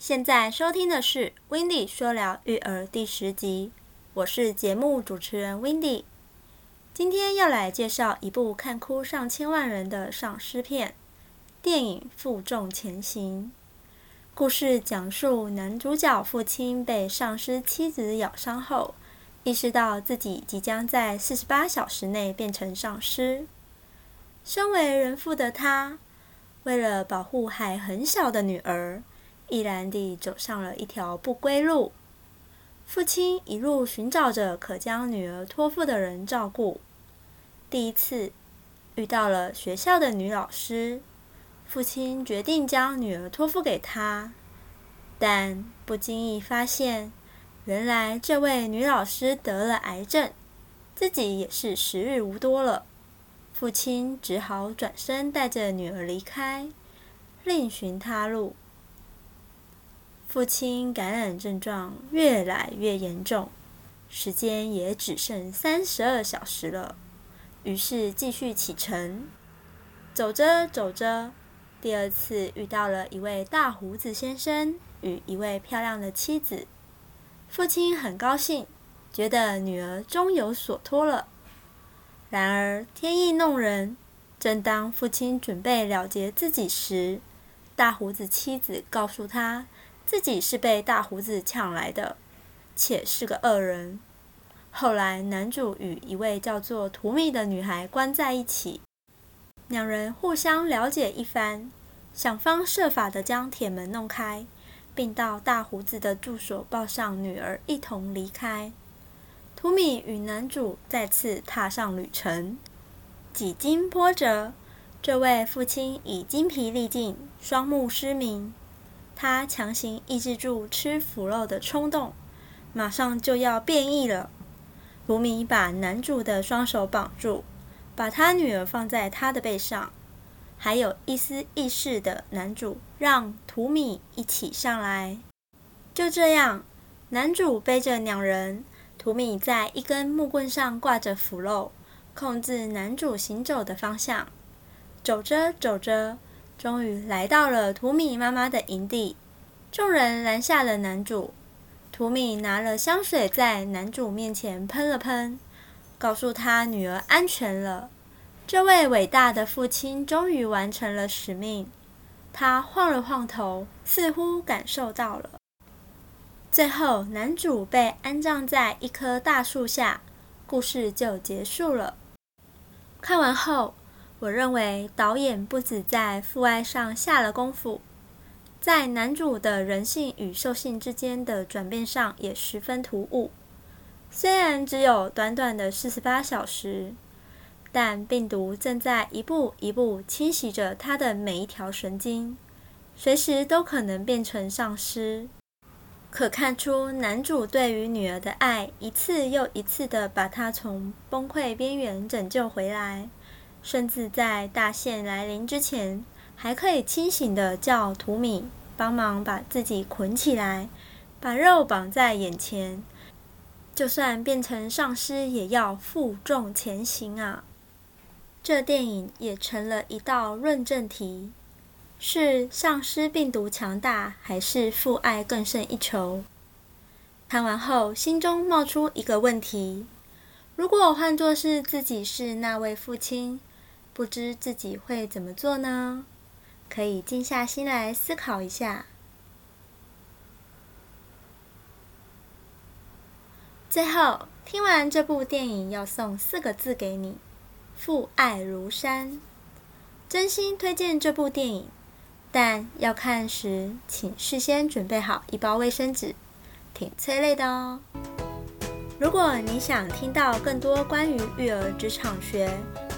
现在收听的是《w i n d y 说聊育儿》第十集，我是节目主持人 w i n d y 今天要来介绍一部看哭上千万人的丧尸片电影《负重前行》。故事讲述男主角父亲被丧尸妻子咬伤后，意识到自己即将在四十八小时内变成丧尸。身为人父的他，为了保护还很小的女儿。毅然地走上了一条不归路。父亲一路寻找着可将女儿托付的人照顾。第一次遇到了学校的女老师，父亲决定将女儿托付给她，但不经意发现，原来这位女老师得了癌症，自己也是时日无多了。父亲只好转身带着女儿离开，另寻他路。父亲感染症状越来越严重，时间也只剩三十二小时了。于是继续启程，走着走着，第二次遇到了一位大胡子先生与一位漂亮的妻子。父亲很高兴，觉得女儿终有所托了。然而天意弄人，正当父亲准备了结自己时，大胡子妻子告诉他。自己是被大胡子抢来的，且是个恶人。后来，男主与一位叫做图米的女孩关在一起，两人互相了解一番，想方设法的将铁门弄开，并到大胡子的住所抱上女儿，一同离开。图米与男主再次踏上旅程，几经波折，这位父亲已精疲力尽，双目失明。他强行抑制住吃腐肉的冲动，马上就要变异了。卢米把男主的双手绑住，把他女儿放在他的背上，还有一丝意识的男主让图米一起上来。就这样，男主背着两人，图米在一根木棍上挂着腐肉，控制男主行走的方向。走着走着。终于来到了图米妈妈的营地，众人拦下了男主。图米拿了香水在男主面前喷了喷，告诉他女儿安全了。这位伟大的父亲终于完成了使命。他晃了晃头，似乎感受到了。最后，男主被安葬在一棵大树下，故事就结束了。看完后。我认为导演不止在父爱上下了功夫，在男主的人性与兽性之间的转变上也十分突兀。虽然只有短短的四十八小时，但病毒正在一步一步侵袭着他的每一条神经，随时都可能变成丧尸。可看出男主对于女儿的爱，一次又一次的把她从崩溃边缘拯救回来。甚至在大限来临之前，还可以清醒的叫图米帮忙把自己捆起来，把肉绑在眼前，就算变成丧尸，也要负重前行啊！这电影也成了一道论证题：是丧尸病毒强大，还是父爱更胜一筹？看完后，心中冒出一个问题：如果换作是自己是那位父亲？不知自己会怎么做呢？可以静下心来思考一下。最后，听完这部电影，要送四个字给你：父爱如山。真心推荐这部电影，但要看时，请事先准备好一包卫生纸，挺催泪的哦。如果你想听到更多关于育儿职场学，